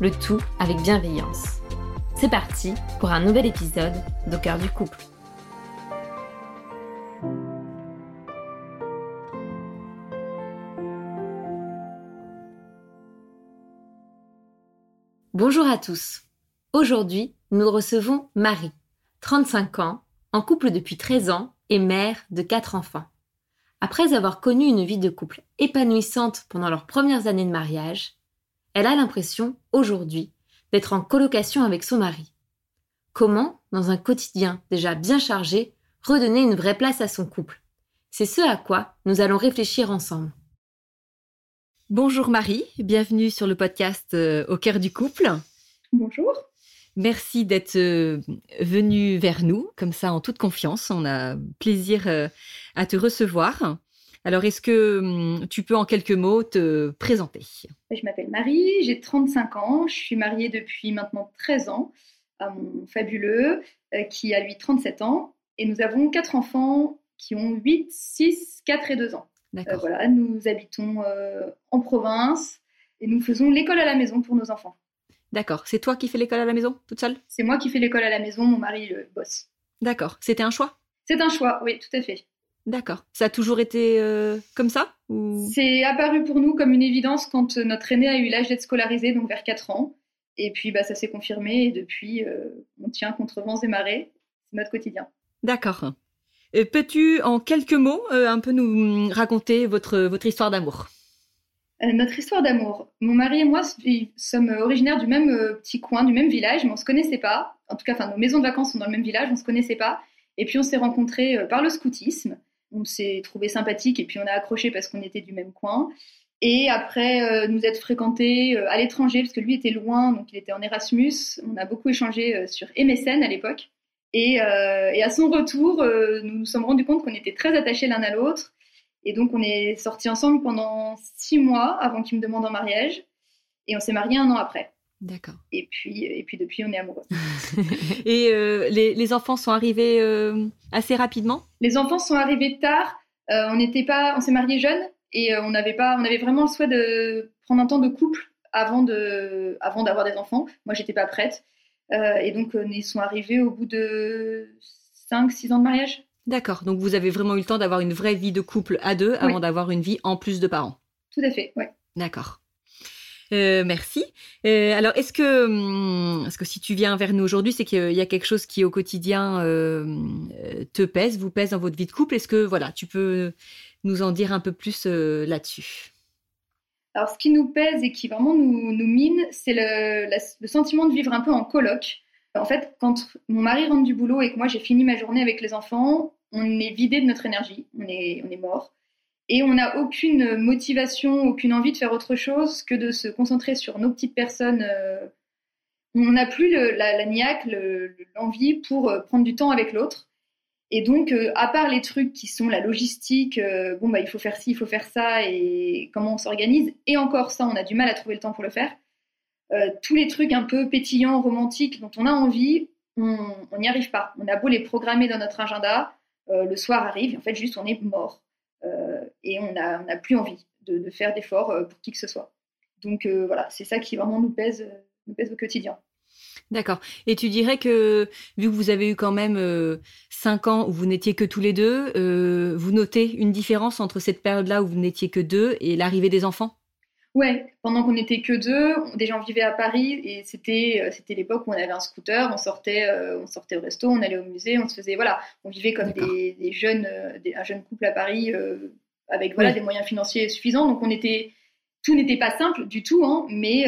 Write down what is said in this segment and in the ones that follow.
le tout avec bienveillance. C'est parti pour un nouvel épisode d'Au cœur du couple. Bonjour à tous. Aujourd'hui, nous recevons Marie, 35 ans, en couple depuis 13 ans et mère de 4 enfants. Après avoir connu une vie de couple épanouissante pendant leurs premières années de mariage, elle a l'impression, aujourd'hui, d'être en colocation avec son mari. Comment, dans un quotidien déjà bien chargé, redonner une vraie place à son couple? C'est ce à quoi nous allons réfléchir ensemble. Bonjour Marie, bienvenue sur le podcast euh, Au cœur du couple. Bonjour. Merci d'être euh, venue vers nous, comme ça en toute confiance. On a plaisir euh, à te recevoir. Alors, est-ce que hum, tu peux en quelques mots te présenter? Je m'appelle Marie, j'ai 35 ans, je suis mariée depuis maintenant 13 ans à mon fabuleux euh, qui a lui 37 ans et nous avons quatre enfants qui ont 8, 6, 4 et 2 ans. Euh, voilà, nous habitons euh, en province et nous faisons l'école à la maison pour nos enfants. D'accord. C'est toi qui fais l'école à la maison, toute seule? C'est moi qui fais l'école à la maison, mon mari le boss. D'accord. C'était un choix? C'est un choix, oui, tout à fait. D'accord. Ça a toujours été euh, comme ça C'est apparu pour nous comme une évidence quand euh, notre aîné a eu l'âge d'être scolarisé, donc vers 4 ans. Et puis bah, ça s'est confirmé et depuis, euh, on tient contre vents et marées. C'est notre quotidien. D'accord. Peux-tu, en quelques mots, un peu nous raconter votre, votre histoire d'amour? Notre histoire d'amour. Mon mari et moi sommes originaires du même petit coin, du même village, mais on ne se connaissait pas. En tout cas, nos maisons de vacances sont dans le même village, on ne se connaissait pas. Et puis on s'est rencontrés par le scoutisme on s'est trouvé sympathique et puis on a accroché parce qu'on était du même coin. Et après euh, nous être fréquentés euh, à l'étranger, parce que lui était loin, donc il était en Erasmus, on a beaucoup échangé euh, sur MSN à l'époque. Et, à son retour, nous nous sommes rendus compte qu'on était très attachés l'un à l'autre. Et donc on est sortis ensemble pendant six mois avant qu'il me demande en mariage. Et on s'est mariés un an après. D'accord. Et puis, et puis depuis, on est amoureux. et euh, les, enfants sont arrivés euh, assez rapidement? Les enfants sont arrivés tard. Euh, on n'était pas, on s'est mariés jeunes et on n'avait pas, on avait vraiment le souhait de prendre un temps de couple avant de, avant d'avoir des enfants. Moi, j'étais pas prête. et donc, ils sont arrivés au bout de 5-6 ans de mariage. D'accord. Donc, vous avez vraiment eu le temps d'avoir une vraie vie de couple à deux avant d'avoir une vie en plus de parents? Tout à fait, ouais. D'accord. Euh, merci. Euh, alors, est-ce que, hum, que si tu viens vers nous aujourd'hui, c'est qu'il y a quelque chose qui au quotidien euh, te pèse, vous pèse dans votre vie de couple Est-ce que voilà, tu peux nous en dire un peu plus là-dessus? Alors, ce qui nous pèse et qui vraiment nous, mine, c'est le, sentiment de vivre un peu en coloc. En fait, quand mon mari rentre du boulot et que moi j'ai fini ma journée avec les enfants, on est vidé de notre énergie, on est, on est mort et on n'a aucune motivation, aucune envie de faire autre chose que de se concentrer sur nos petites personnes. Euh, on n'a plus la, la, niaque, l'envie pour euh, prendre du temps avec l'autre. Et donc, euh, à part les trucs qui sont la logistique, bon, bah, il faut faire ci, il faut faire ça, et comment on s'organise, et encore ça, on a du mal à trouver le temps pour le faire. tous les trucs un peu pétillants, romantiques, dont on a envie, on n'y arrive pas. On a beau les programmer dans notre agenda, le soir arrive, et en fait, juste, on est mort. Et on n'a on a plus envie de, faire d'efforts euh, pour qui que ce soit. Donc euh, voilà, c'est ça qui vraiment nous pèse, nous pèse au quotidien. D'accord. Et tu dirais que, vu que vous avez eu quand même cinq ans où vous n'étiez que tous les deux, vous notez une différence entre cette période-là où vous n'étiez que deux et l'arrivée des enfants? Ouais, pendant qu'on n'était que deux, des gens vivaient à Paris et c'était euh, c'était l'époque où on avait un scooter, on sortait euh, on sortait au resto, on allait au musée, on se faisait voilà, on vivait comme des, des, jeunes euh, des, un jeune couple à Paris avec voilà des moyens financiers suffisants, donc on était tout n'était pas simple du tout, hein, mais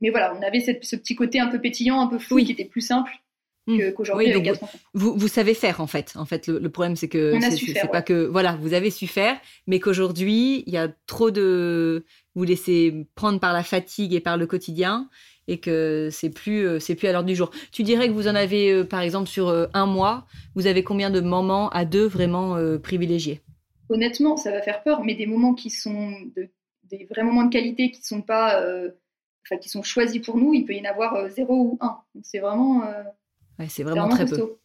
mais voilà, on avait cette, ce petit côté un peu pétillant, un peu fou qui était plus simple Mmh. qu'aujourd'hui. Vous, vous savez faire en fait. En fait, le, problème c'est que c'est pas que voilà, vous avez su faire, mais qu'aujourd'hui il y a trop de vous laissez prendre par la fatigue et par le quotidien et que c'est plus euh, c'est plus à l'ordre du jour. Tu dirais que vous en avez euh, par exemple sur euh, un mois, vous avez combien de moments à deux vraiment privilégiés? Honnêtement, ça va faire peur, mais des moments qui sont des vrais moments de qualité qui sont pas enfin qui sont choisis pour nous, il peut y en avoir zéro ou un. C'est vraiment Ouais, c'est vraiment, très peu.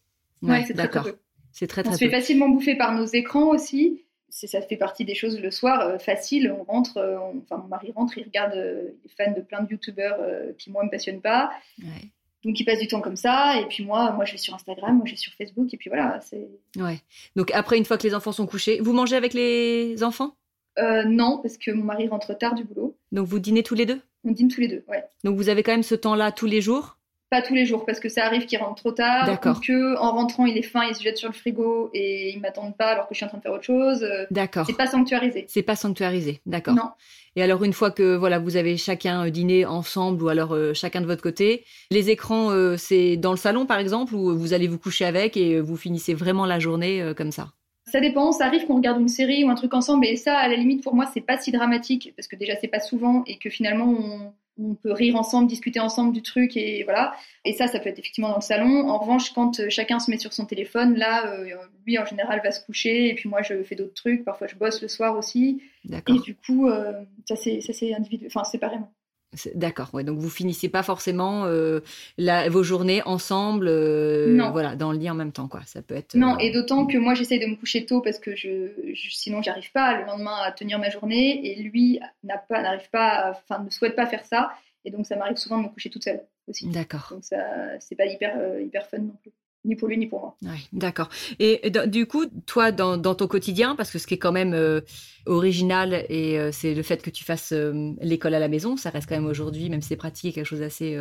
Ouais, c'est d'accord. C'est très très On se fait facilement bouffer par nos écrans aussi. Ça fait partie des choses le soir euh, facile. On rentre, euh, enfin mon mari rentre, il regarde, euh, il est fan de plein de youtubeurs qui moi me passionnent pas. Donc il passe du temps comme ça. Et puis moi, moi je vais sur Instagram, moi je vais sur Facebook. Et puis voilà, c'est. Ouais. Donc après, une fois que les enfants sont couchés, vous mangez avec les enfants? Non, parce que mon mari rentre tard du boulot. Donc vous dînez tous les deux? On dîne tous les deux, ouais. Donc vous avez quand même ce temps-là tous les jours? Pas tous les jours parce que ça arrive qu'il rentre trop tard ou que en rentrant il est faim il se jette sur le frigo et il m'attendent pas alors que je suis en train de faire autre chose euh, d'accord. c'est pas sanctuarisé. C'est pas sanctuarisé d'accord. Non. Et alors une fois que voilà vous avez chacun euh, dîné ensemble ou alors euh, chacun de votre côté les écrans c'est dans le salon par exemple ou vous allez vous coucher avec et vous finissez vraiment la journée comme ça? Ça dépend, ça arrive qu'on regarde une série ou un truc ensemble, et ça, à la limite, pour moi, c'est pas si dramatique, parce que déjà, c'est pas souvent, et que finalement, on, on peut rire ensemble, discuter ensemble du truc et voilà. Et ça, ça peut être effectivement dans le salon. En revanche, quand euh, chacun se met sur son téléphone, là, euh, lui en général va se coucher et puis moi je fais d'autres trucs. Parfois je bosse le soir aussi. Et du coup, euh, ça c'est ça c'est individuel, enfin séparément. D'accord, ouais, donc vous finissez pas forcément euh, vos journées ensemble, euh, voilà, dans le lit en même temps, quoi. Ça peut être. Non, euh, et d'autant que moi j'essaye de me coucher tôt parce que je, je sinon j'arrive pas le lendemain à tenir ma journée, et lui n'a pas, n'arrive pas, enfin ne souhaite pas faire ça, et donc ça m'arrive souvent de me coucher toute seule aussi. D'accord. Donc ça, c'est pas hyper hyper fun non plus ni pour lui ni pour moi. Oui, d'accord. Et du coup, toi, dans, ton quotidien, parce que ce qui est quand même euh, original, et euh, c'est le fait que tu fasses euh, l'école à la maison, ça reste quand même aujourd'hui, même si c'est pratique, quelque chose d'assez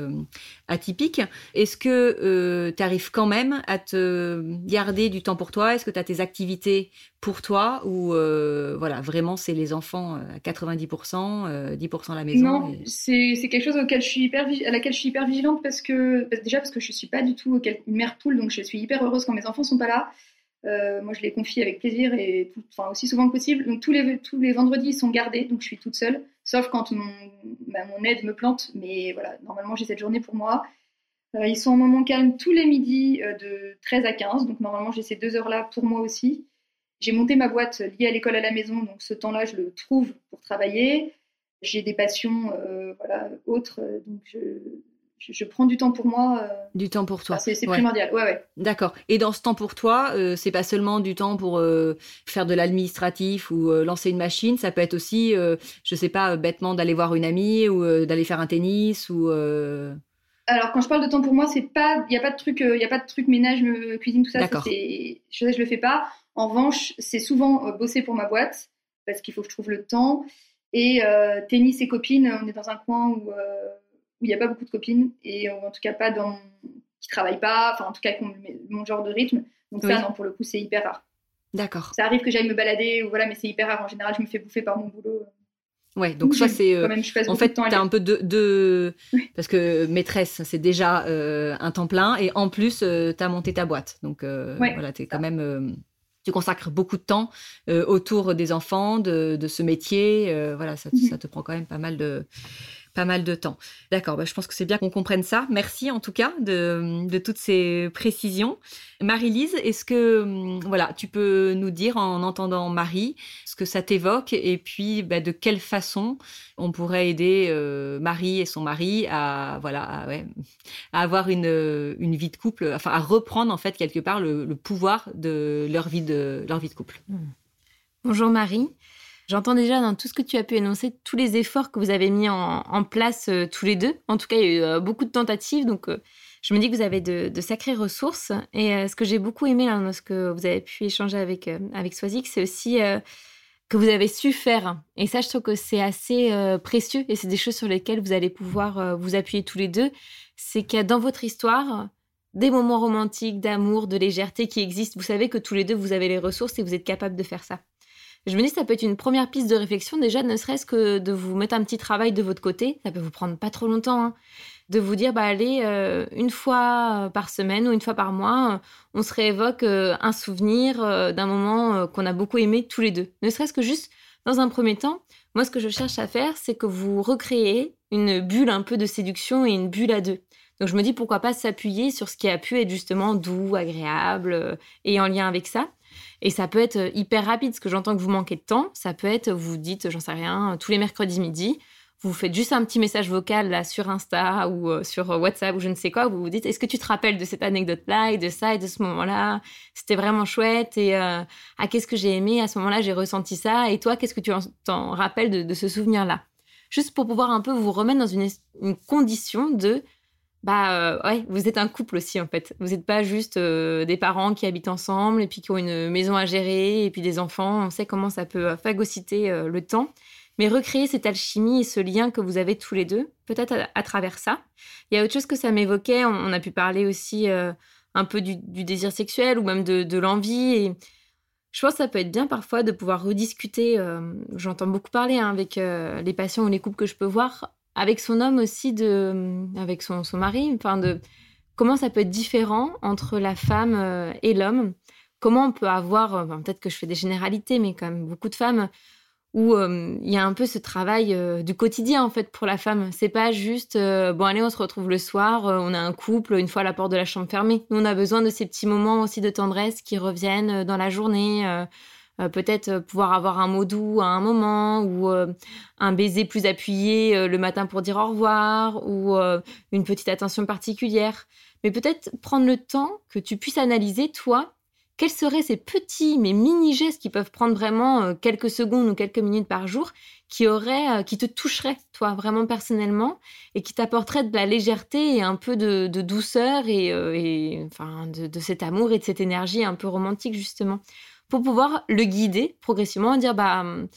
atypique. Est-ce que tu arrives quand même à te garder du temps pour toi? Est-ce que tu as tes activités pour toi? Ou voilà, vraiment c'est les enfants à 90%, 10% à la maison Non, c'est quelque chose auquel je suis hyper, à laquelle je suis hyper vigilante parce que, déjà parce que je suis pas du tout une mère poule, donc je suis hyper heureuse quand mes enfants sont pas là. Euh, moi, je les confie avec plaisir et aussi souvent que possible. Donc tous les, tous les vendredis, ils sont gardés, donc je suis toute seule, sauf quand mon, bah, aide me plante. Mais voilà, normalement, j'ai cette journée pour moi. Euh, ils sont en moment calme tous les midis euh, de 13 à 15, donc normalement, j'ai ces deux heures-là pour moi aussi. J'ai monté ma boîte liée à l'école à la maison, donc ce temps-là, je le trouve pour travailler. J'ai des passions voilà, autres, donc je, je, prends du temps pour moi. Euh, du temps pour toi. c'est primordial, ouais, ouais. D'accord. Et dans ce temps pour toi, euh, c'est pas seulement du temps pour euh, faire de l'administratif ou lancer une machine, ça peut être aussi, je sais pas, bêtement d'aller voir une amie ou d'aller faire un tennis ou. Alors quand je parle de temps pour moi, c'est pas, il y a pas de truc, il y a pas de truc ménage, cuisine, tout ça. D'accord. Je, je le fais pas. En revanche, c'est souvent bosser pour ma boîte parce qu'il faut que je trouve le temps. Et tennis et copines, on est dans un coin où où il n'y a pas beaucoup de copines et en tout cas pas dans qui travaillent pas, enfin en tout cas qui ont mon genre de rythme. Donc ça, non, pour le coup, c'est hyper rare. D'accord. Ça arrive que j'aille me balader ou voilà, mais c'est hyper rare. En général, je me fais bouffer par mon boulot. Ouais, donc ça c'est euh, en fait tu as un peu de, de... parce que maîtresse c'est déjà euh, un temps plein et en plus euh, tu as monté ta boîte. Donc voilà, tu es quand même tu consacres beaucoup de temps autour des enfants, de, de ce métier, voilà, ça, mhm. ça, te prend quand même pas mal de pas mal de temps. D'accord, bah, je pense que c'est bien qu'on comprenne ça. Merci en tout cas de, toutes ces précisions. Marie-Lise, est-ce que hum, voilà, tu peux nous dire en entendant Marie ce que ça t'évoque et puis bah, de quelle façon on pourrait aider euh, Marie et son mari à voilà à, avoir une, une, vie de couple, enfin à reprendre en fait quelque part le, pouvoir de leur vie de leur vie de couple? Bonjour Marie. J'entends déjà dans tout ce que tu as pu énoncer tous les efforts que vous avez mis en, place euh, tous les deux. En tout cas, il y a eu euh, beaucoup de tentatives, donc euh, je me dis que vous avez de, sacrées ressources. Et ce que j'ai beaucoup aimé dans ce que vous avez pu échanger avec, avec Swazik, c'est aussi que vous avez su faire. Et ça, je trouve que c'est assez précieux et c'est des choses sur lesquelles vous allez pouvoir vous appuyer tous les deux. C'est qu'il y a dans votre histoire des moments romantiques, d'amour, de légèreté qui existent. Vous savez que tous les deux, vous avez les ressources et vous êtes capable de faire ça. Je me dis, ça peut être une première piste de réflexion, déjà, ne serait-ce que de vous mettre un petit travail de votre côté. Ça peut vous prendre pas trop longtemps. Hein de vous dire, bah, allez, euh, une fois euh, par semaine ou une fois par mois, euh, on se réévoque un souvenir d'un moment qu'on a beaucoup aimé tous les deux. Ne serait-ce que juste dans un premier temps, moi, ce que je cherche à faire, c'est que vous recréez une bulle un peu de séduction et une bulle à deux. Donc, je me dis, pourquoi pas s'appuyer sur ce qui a pu être justement doux, agréable et en lien avec ça. Et ça peut être hyper rapide, parce que j'entends que vous manquez de temps. Ça peut être, vous dites, j'en sais rien, tous les mercredis midi, vous faites juste un petit message vocal là sur Insta ou euh, sur WhatsApp ou je ne sais quoi, vous vous dites est-ce que tu te rappelles de cette anecdote-là et de ça et de ce moment-là? C'était vraiment chouette et euh, ah qu'est-ce que j'ai aimé? À ce moment-là, j'ai ressenti ça. Et toi qu'est-ce que tu t'en rappelles de, ce souvenir-là? Juste pour pouvoir un peu vous remettre dans une, condition de bah euh, ouais, vous êtes un couple aussi en fait. Vous n'êtes pas juste des parents qui habitent ensemble et puis qui ont une maison à gérer et puis des enfants. On sait comment ça peut phagocyter le temps mais recréer cette alchimie et ce lien que vous avez tous les deux, peut-être à, travers ça. Il y a autre chose que ça m'évoquait, on, a pu parler aussi euh, un peu du, désir sexuel ou même de, l'envie. Et je pense que ça peut être bien parfois de pouvoir rediscuter, euh, j'entends beaucoup parler hein, avec euh, les patients ou les couples que je peux voir, avec son homme aussi, de, avec son, son mari, enfin de comment ça peut être différent entre la femme et l'homme? Comment on peut avoir, peut-être que je fais des généralités, mais quand même beaucoup de femmes où euh, il y a un peu ce travail euh, du quotidien en fait pour la femme. C'est pas juste euh, bon allez on se retrouve le soir, on a un couple une fois la porte de la chambre fermée. Nous on a besoin de ces petits moments aussi de tendresse qui reviennent dans la journée. Peut-être pouvoir avoir un mot doux à un moment ou un baiser plus appuyé le matin pour dire au revoir ou une petite attention particulière. Mais peut-être prendre le temps que tu puisses analyser toi quels seraient ces petits mais mini gestes qui peuvent prendre vraiment euh, quelques secondes ou quelques minutes par jour qui auraient, euh, qui te toucheraient toi vraiment personnellement et qui t'apporteraient de la légèreté et un peu de, douceur et, euh, enfin de, cet amour et de cette énergie un peu romantique justement? Pour pouvoir le guider progressivement dire bah hum,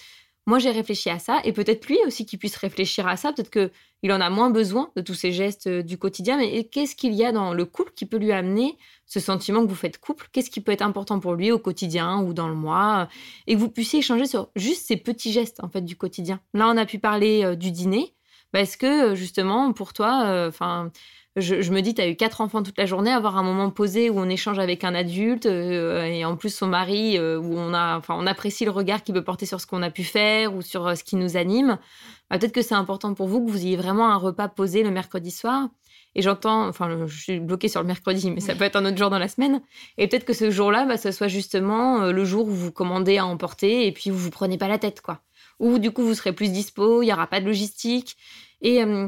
moi j'ai réfléchi à ça et peut-être lui aussi qu'il puisse réfléchir à ça peut-être que il en a moins besoin de tous ces gestes du quotidien mais qu'est-ce qu'il y a dans le couple qui peut lui amener ce sentiment que vous faites couple, qu'est-ce qui peut être important pour lui au quotidien ou dans le mois, euh, et que vous puissiez échanger sur juste ces petits gestes en fait du quotidien? Là, on a pu parler euh, du dîner, parce que euh, justement pour toi, enfin. Je, me dis, tu as eu quatre enfants toute la journée, avoir un moment posé où on échange avec un adulte et en plus son mari, où on, a, enfin, on apprécie le regard qu'il peut porter sur ce qu'on a pu faire ou sur ce qui nous anime. Bah, peut-être que c'est important pour vous que vous ayez vraiment un repas posé le mercredi soir et j'entends, enfin, je suis bloquée sur le mercredi, mais ça peut être un autre jour dans la semaine. Et peut-être que ce jour-là, bah, ce soit justement euh, le jour où vous commandez à emporter et puis vous vous prenez pas la tête, quoi. Ou du coup, vous serez plus dispo, il y aura pas de logistique. Et euh,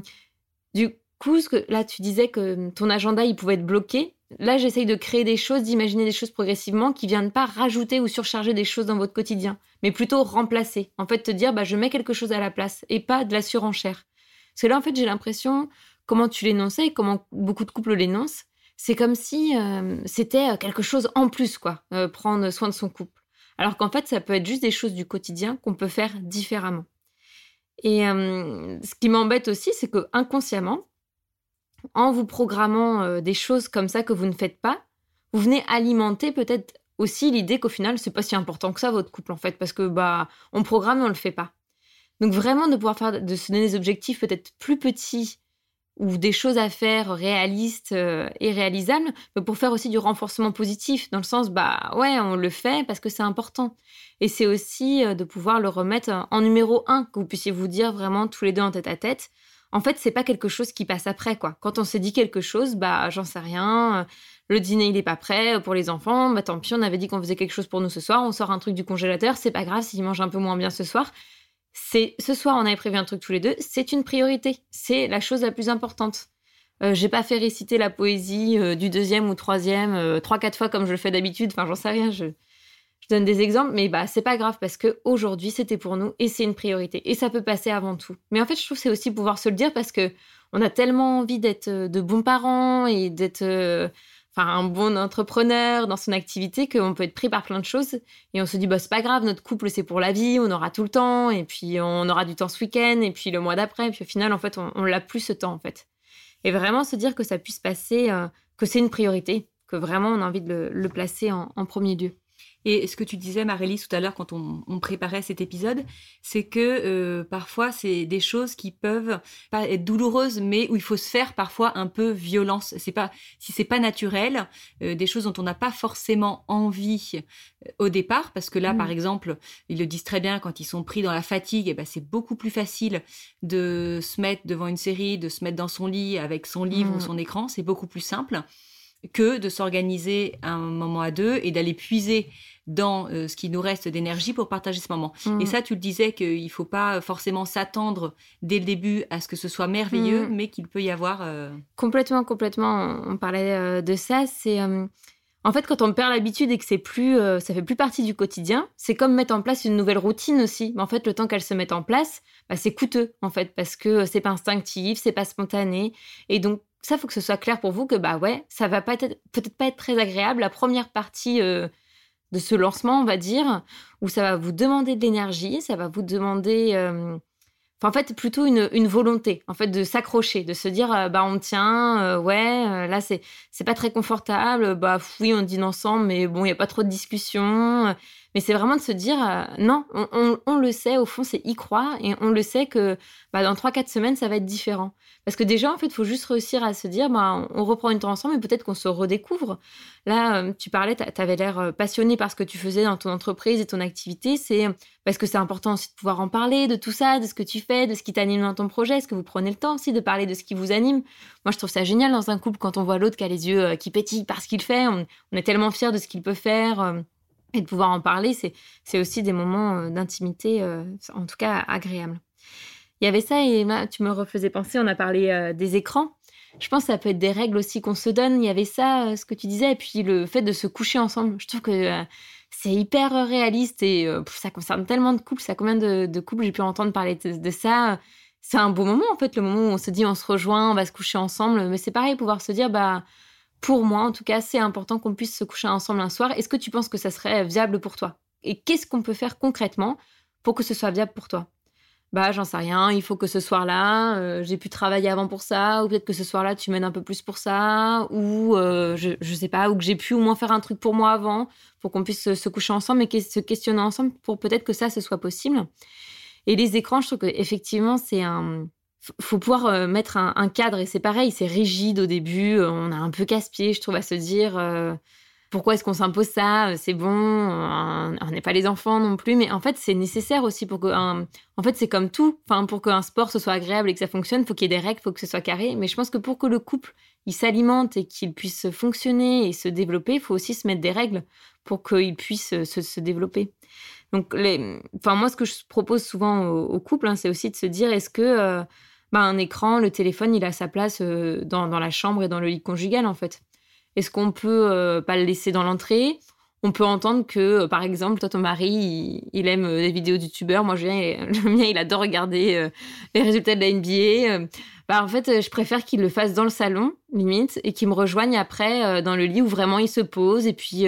du coup, que, là, tu disais que ton agenda, il pouvait être bloqué. Là, j'essaye de créer des choses, d'imaginer des choses progressivement qui viennent pas rajouter ou surcharger des choses dans votre quotidien, mais plutôt remplacer. En fait, te dire, bah, je mets quelque chose à la place et pas de la surenchère. Parce que là, en fait, j'ai l'impression comment tu l'énonçais et comment beaucoup de couples l'énoncent, c'est comme si euh, c'était euh, quelque chose en plus, quoi, euh, prendre soin de son couple. Alors qu'en fait, ça peut être juste des choses du quotidien qu'on peut faire différemment. Et ce qui m'embête aussi, c'est que inconsciemment, en vous programmant des choses comme ça que vous ne faites pas, vous venez alimenter peut-être aussi l'idée qu'au final, c'est pas si important que ça votre couple en fait, parce que bah on programme et on le fait pas. Donc vraiment de pouvoir faire, de se donner des objectifs peut-être plus petits ou des choses à faire réalistes euh, et réalisables, mais pour faire aussi du renforcement positif, dans le sens, bah ouais, on le fait parce que c'est important. Et c'est aussi euh, de pouvoir le remettre en numéro un, que vous puissiez vous dire vraiment tous les deux en tête à tête. En fait, c'est pas quelque chose qui passe après, quoi. Quand on s'est dit quelque chose, bah j'en sais rien, euh, le dîner il est pas prêt pour les enfants, bah tant pis, on avait dit qu'on faisait quelque chose pour nous ce soir, on sort un truc du congélateur, c'est pas grave s'ils mangent un peu moins bien ce soir c'est ce soir on avait prévu un truc tous les deux, c'est une priorité, c'est la chose la plus importante. Euh, j'ai pas fait réciter la poésie euh, du deuxième ou troisième euh, trois quatre fois comme je le fais d'habitude. Enfin, j'en sais rien. Je, je donne des exemples, mais bah c'est pas grave parce que aujourd'hui c'était pour nous et c'est une priorité et ça peut passer avant tout. Mais en fait, je trouve c'est aussi pouvoir se le dire parce que on a tellement envie d'être de bons parents et d'être enfin un bon entrepreneur dans son activité qu'on peut être pris par plein de choses et on se dit bah c'est pas grave notre couple c'est pour la vie on aura tout le temps et puis on aura du temps ce week-end et puis le mois d'après. Et puis au final en fait on, on l'a plus ce temps en fait. Et vraiment se dire que ça puisse passer euh, que c'est une priorité que vraiment on a envie de le, placer en premier lieu et ce que tu disais, Marélie, tout à l'heure, quand on, préparait cet épisode, c'est que euh, parfois, c'est des choses qui peuvent pas être douloureuses, mais où il faut se faire parfois un peu violence. C'est pas, si c'est pas naturel, euh, des choses dont on n'a pas forcément envie euh, au départ, parce que là, par mmh. exemple, ils le disent très bien, quand ils sont pris dans la fatigue, et eh ben, c'est beaucoup plus facile de se mettre devant une série, de se mettre dans son lit avec son livre ou mmh. son écran. C'est beaucoup plus simple que de s'organiser un moment à deux et d'aller puiser dans euh, ce qui nous reste d'énergie pour partager ce moment. Mm. Et ça, tu le disais qu'il ne faut pas forcément s'attendre dès le début à ce que ce soit merveilleux, mm. mais qu'il peut y avoir... Euh, complètement, complètement. On parlait euh, de ça. C'est... En fait, quand on perd l'habitude et que c'est plus, ça fait plus partie du quotidien, c'est comme mettre en place une nouvelle routine aussi. Mais en fait, le temps qu'elle se mette en place, bah, c'est coûteux en fait parce que c'est pas instinctif, c'est pas spontané, et donc ça faut que ce soit clair pour vous que bah ouais, ça va peut-être pas être très agréable la première partie de ce lancement, on va dire, où ça va vous demander de l'énergie, ça va vous demander, euh, en fait, plutôt une, volonté, en fait, de s'accrocher, de se dire, euh, bah, on tient, euh, ouais, là, c'est, c'est pas très confortable, bah, oui, on dîne ensemble, mais bon, il n'y a pas trop de discussion. Mais c'est vraiment de se dire, non, on, le sait, au fond, c'est y croire, et on le sait que bah, dans 3-4 semaines, ça va être différent. Parce que déjà, en fait, il faut juste réussir à se dire, bah, on reprend une temps ensemble et peut-être qu'on se redécouvre. Là, euh, tu parlais, tu avais l'air euh, passionné par ce que tu faisais dans ton entreprise et ton activité. C'est parce que c'est important aussi de pouvoir en parler de tout ça, de ce que tu fais, de ce qui t'anime dans ton projet. Est-ce que vous prenez le temps aussi de parler de ce qui vous anime? Moi, je trouve ça génial dans un couple quand on voit l'autre qui a les yeux euh, qui pétillent par ce qu'il fait. On, est tellement fiers de ce qu'il peut faire. Et de pouvoir en parler, c'est aussi des moments d'intimité, en tout cas agréables. Il y avait ça et tu me refaisais penser, on a parlé euh, des écrans. Je pense que ça peut être des règles aussi qu'on se donne. Il y avait ça, euh, ce que tu disais, et puis le fait de se coucher ensemble. Je trouve que euh, c'est hyper réaliste et ça concerne tellement de couples. Ça combien de, couples j'ai pu entendre parler de, ça? C'est un beau moment en fait, le moment où on se dit on se rejoint, on va se coucher ensemble. Mais c'est pareil, pouvoir se dire bah pour moi en tout cas, c'est important qu'on puisse se coucher ensemble un soir. Est-ce que tu penses que ça serait viable pour toi? Et qu'est-ce qu'on peut faire concrètement pour que ce soit viable pour toi? Bah j'en sais rien, il faut que ce soir-là, euh, j'ai pu travailler avant pour ça, ou peut-être que ce soir-là, tu m'aides un peu plus pour ça, ou euh, je, je sais pas, ou que j'ai pu au moins faire un truc pour moi avant, pour qu'on puisse se, coucher ensemble et se questionner ensemble pour peut-être que ça, ce soit possible. Et les écrans, je trouve qu'effectivement, c'est un... Faut pouvoir euh, mettre un, un cadre, et c'est pareil, c'est rigide au début, on a un peu casse-pied, je trouve, à se dire pourquoi est-ce qu'on s'impose ça C'est bon, on n'est pas les enfants non plus, mais en fait c'est nécessaire aussi pour que, en fait c'est comme tout, enfin pour qu'un sport ce soit agréable et que ça fonctionne, faut qu'il y ait des règles, faut que ce soit carré. Mais je pense que pour que le couple il s'alimente et qu'il puisse fonctionner et se développer, il faut aussi se mettre des règles pour qu'il puisse se, développer. Donc, enfin moi ce que je propose souvent au, couple, hein, c'est aussi de se dire est-ce que euh, bah, un écran, le téléphone, il a sa place euh, dans, dans la chambre et dans le lit conjugal en fait. Est-ce qu'on peut euh, pas le laisser dans l'entrée? On peut entendre que, euh, par exemple, toi, ton mari, il, aime les vidéos youtubeurs. Moi, je viens, le mien, il adore regarder les résultats de la NBA. En fait, je préfère qu'il le fasse dans le salon, limite, et qu'il me rejoigne après dans le lit où vraiment il se pose. Et puis,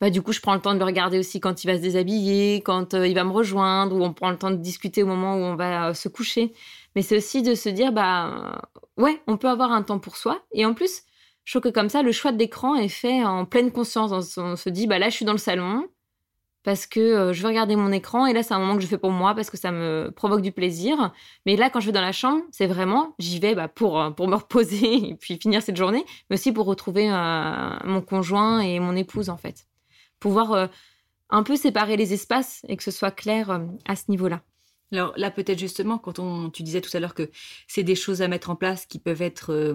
bah, du coup, je prends le temps de le regarder aussi quand il va se déshabiller, quand il va me rejoindre, ou on prend le temps de discuter au moment où on va se coucher. Mais c'est aussi de se dire, bah, ouais, on peut avoir un temps pour soi. Et en plus, je trouve que comme ça, le choix d'écran est fait en pleine conscience. On se dit, bah là, je suis dans le salon parce que euh, je veux regarder mon écran et là, c'est un moment que je fais pour moi parce que ça me provoque du plaisir. Mais là, quand je vais dans la chambre, c'est vraiment, j'y vais bah, pour, euh, pour me reposer et puis finir cette journée, mais aussi pour retrouver euh, mon conjoint et mon épouse, en fait. Pouvoir un peu séparer les espaces et que ce soit clair à ce niveau-là. Alors là, peut-être justement, quand on, tu disais tout à l'heure que c'est des choses à mettre en place qui peuvent être euh,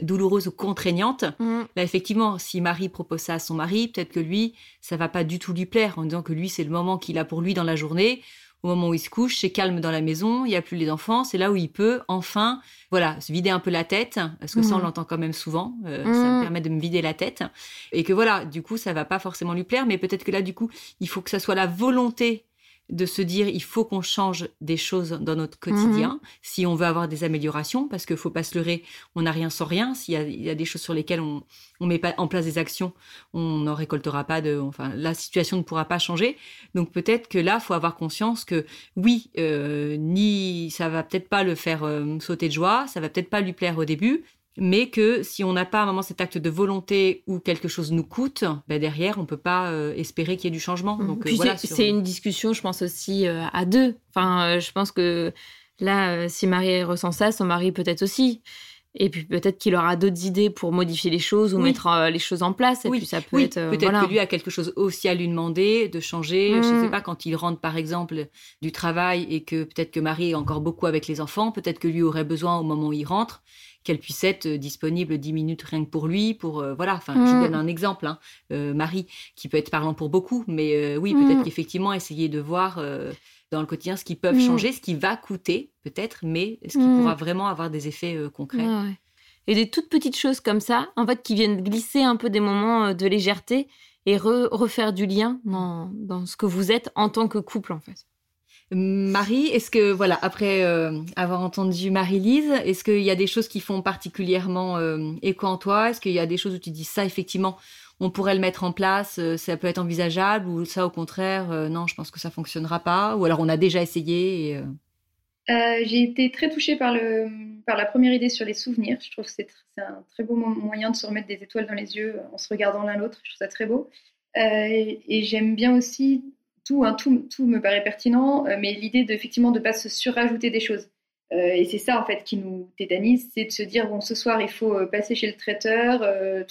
douloureuses ou contraignantes. Mm. Là, effectivement, si Marie propose ça à son mari, peut-être que lui, ça va pas du tout lui plaire en disant que lui, c'est le moment qu'il a pour lui dans la journée. Au moment où il se couche, c'est calme dans la maison, il n'y a plus les enfants, c'est là où il peut enfin, voilà, se vider un peu la tête, parce que ça on mm. l'entend quand même souvent, euh, ça me mm. permet de me vider la tête, et que voilà, du coup ça va pas forcément lui plaire, mais peut-être que là du coup il faut que ça soit la volonté de se dire il faut qu'on change des choses dans notre quotidien si on veut avoir des améliorations, parce qu'il faut pas se leurrer, on n'a rien sans rien. S'il y, a des choses sur lesquelles on ne met pas en place des actions, on n'en récoltera pas de. Enfin, la situation ne pourra pas changer. Donc peut-être que là, faut avoir conscience que oui, euh, ni ça va peut-être pas le faire euh, sauter de joie, ça va peut-être pas lui plaire au début, mais que si on n'a pas à un moment cet acte de volonté où quelque chose nous coûte, ben derrière, on peut pas euh, espérer qu'il y ait du changement. Donc, euh, c'est une discussion, je pense aussi euh, à deux. Enfin, je pense que là, si Marie ressent ça, son mari peut-être aussi. Et puis peut-être qu'il aura d'autres idées pour modifier les choses ou mettre les choses en place. Et oui. puis ça peut être. Peut-être que lui a quelque chose aussi à lui demander de changer. Je Je sais mmh. pas quand il rentre par exemple du travail et que peut-être que Marie est encore beaucoup avec les enfants. Peut-être que lui aurait besoin au moment où il rentre qu'elle puisse être euh, disponible 10 minutes rien que pour lui, pour euh, voilà. Enfin, je mm. donne un exemple, hein, euh, Marie, qui peut être parlant pour beaucoup, mais oui, peut-être mm. qu'effectivement essayer de voir dans le quotidien ce qui peut mm. changer, ce qui va coûter peut-être, mais ce qui pourra vraiment avoir des effets concrets. Et des toutes petites choses comme ça, en fait, qui viennent glisser un peu des moments de légèreté et refaire du lien dans, dans ce que vous êtes en tant que couple, en fait. Marie, est-ce que, voilà, après euh, avoir entendu Marie-Lise, est-ce qu'il y a des choses qui font particulièrement euh, écho en toi? Est-ce qu'il y a des choses où tu dis ça, effectivement, on pourrait le mettre en place, euh, ça peut être envisageable, ou ça, au contraire, non, je pense que ça fonctionnera pas, ou alors on a déjà essayé J'ai été très touchée par, le, par la première idée sur les souvenirs. Je trouve que c'est un très beau moyen de se remettre des étoiles dans les yeux en se regardant l'un l'autre. Je trouve ça très beau. et j'aime bien aussi tout, hein, tout, tout, me paraît pertinent, euh, mais l'idée de, effectivement de ne pas se surajouter des choses. Euh, et c'est ça en fait qui nous tétanise, c'est de se dire bon ce soir il faut euh, passer chez le traiteur,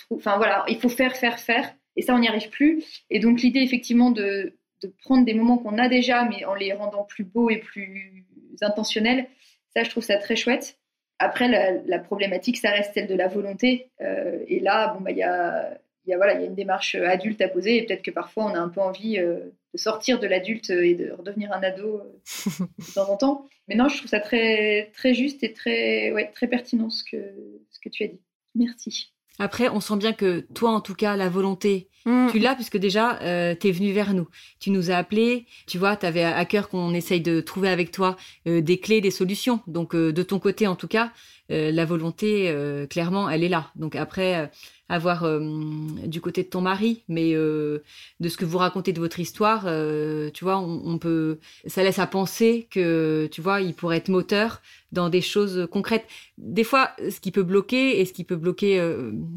enfin voilà, il faut faire, faire, faire, et ça on n'y arrive plus. Et donc l'idée effectivement de, de, prendre des moments qu'on a déjà, mais en les rendant plus beaux et plus intentionnels, ça je trouve ça très chouette. Après la, problématique ça reste celle de la volonté, et là bon bah il y a y a, voilà, il y a une démarche adulte à poser et peut-être que parfois on a un peu envie de sortir de l'adulte et de redevenir un ado euh, de temps en temps. Mais non, je trouve ça très, très juste et très, ouais, très pertinent ce que, ce que tu as dit. Merci. Après, on sent bien que toi, en tout cas, la volonté, mm. tu l'as, puisque déjà, euh, tu es venu vers nous. Tu nous as appelés, tu vois, tu avais à cœur qu'on essaye de trouver avec toi euh, des clés, des solutions. Donc, de ton côté, en tout cas, la volonté, clairement, elle est là. Donc, après, avoir euh, du côté de ton mari, mais euh, de ce que vous racontez de votre histoire, euh, tu vois, on, peut, ça laisse à penser que, tu vois, il pourrait être moteur dans des choses concrètes. Des fois, ce qui peut bloquer et ce qui peut bloquer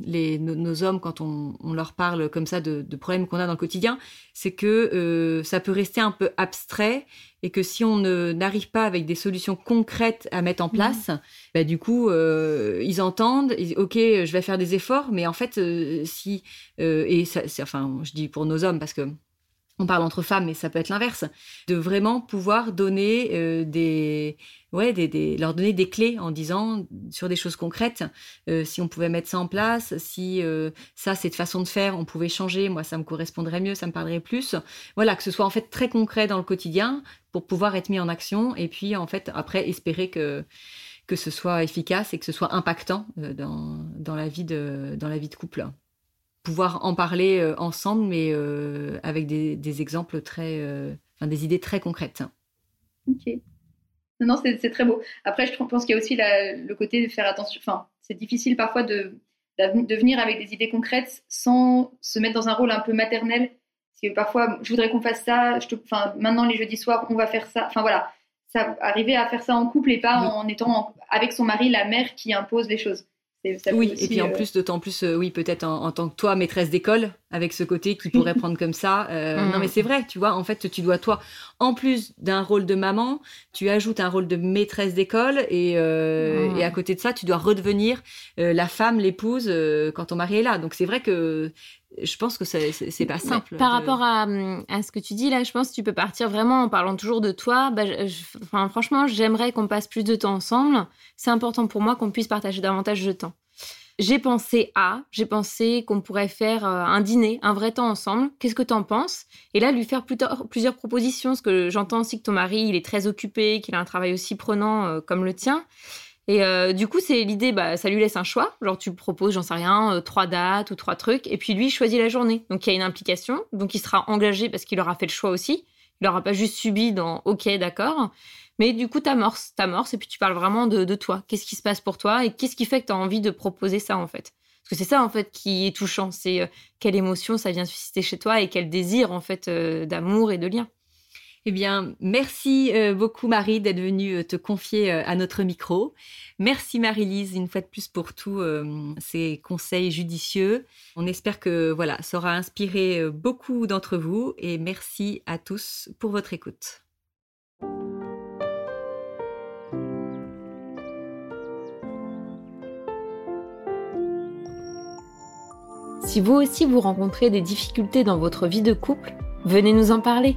les, nos, hommes quand on, leur parle comme ça de problèmes qu'on a dans le quotidien, c'est que ça peut rester un peu abstrait et que si on n'arrive pas avec des solutions concrètes à mettre en place, bah, du coup, euh, ils entendent, ok, je vais faire des efforts, mais en fait, euh, si, euh, et ça, enfin, je dis pour nos hommes parce que on parle entre femmes, mais ça peut être l'inverse, de vraiment pouvoir donner euh, des, ouais, des, leur donner des clés en disant sur des choses concrètes, euh, si on pouvait mettre ça en place, si euh, ça, cette façon de faire, on pouvait changer, moi, ça me correspondrait mieux, ça me parlerait plus. Voilà, que ce soit en fait très concret dans le quotidien pour pouvoir être mis en action et puis en fait après espérer que que ce soit efficace et que ce soit impactant dans, dans la vie de dans la vie de couple pouvoir en parler euh, ensemble, mais euh, avec des, exemples très, euh, enfin, des idées très concrètes. Ok. Non, c'est très beau. Après, je pense qu'il y a aussi le côté de faire attention. Enfin, c'est difficile parfois de, de venir avec des idées concrètes sans se mettre dans un rôle un peu maternel. Parce que parfois, je voudrais qu'on fasse ça. Je te, enfin, maintenant, les jeudis soirs, on va faire ça. Enfin, voilà. Ça, arriver à faire ça en couple et pas en étant avec son mari la mère qui impose les choses oui, et puis en euh, plus, d'autant plus, euh, oui, peut-être en, tant que toi, maîtresse d'école, avec ce côté qui pourrait prendre comme ça. Euh, mm. Non, mais c'est vrai, tu vois, en fait, tu dois, toi, en plus d'un rôle de maman, tu ajoutes un rôle de maîtresse d'école, et, mm. et, à côté de ça, tu dois redevenir la femme, l'épouse, quand ton mari est là. Donc c'est vrai que je pense que c'est pas simple. Par rapport à, à, ce que tu dis là, je pense que tu peux partir vraiment en parlant toujours de toi. Bah, enfin, franchement, j'aimerais qu'on passe plus de temps ensemble. C'est important pour moi qu'on puisse partager davantage de temps. J'ai pensé à, j'ai pensé qu'on pourrait faire euh, un dîner, un vrai temps ensemble. Qu'est-ce que tu en penses? Et là, lui faire plusieurs propositions, parce que j'entends aussi que ton mari, il est très occupé, qu'il a un travail aussi prenant euh, comme le tien. Et euh, du coup, c'est l'idée, bah, ça lui laisse un choix. Genre, tu proposes, j'en sais rien, euh, trois dates ou trois trucs. Et puis lui, il choisit la journée. Donc, il y a une implication. Donc, il sera engagé parce qu'il aura fait le choix aussi. Il n'aura pas juste subi dans OK, d'accord. Mais du coup, t'amorces, t'amorces et puis tu parles vraiment de, de toi. Qu'est-ce qui se passe pour toi et qu'est-ce qui fait que tu as envie de proposer ça en fait? Parce que c'est ça en fait qui est touchant. C'est euh, quelle émotion ça vient susciter chez toi et quel désir en fait d'amour et de lien. Eh bien, merci euh, beaucoup Marie d'être venue euh, te confier euh, à notre micro. Merci Marie-Lise une fois de plus pour tous ces conseils judicieux. On espère que voilà, ça aura inspiré beaucoup d'entre vous et merci à tous pour votre écoute. Si vous aussi vous rencontrez des difficultés dans votre vie de couple, venez nous en parler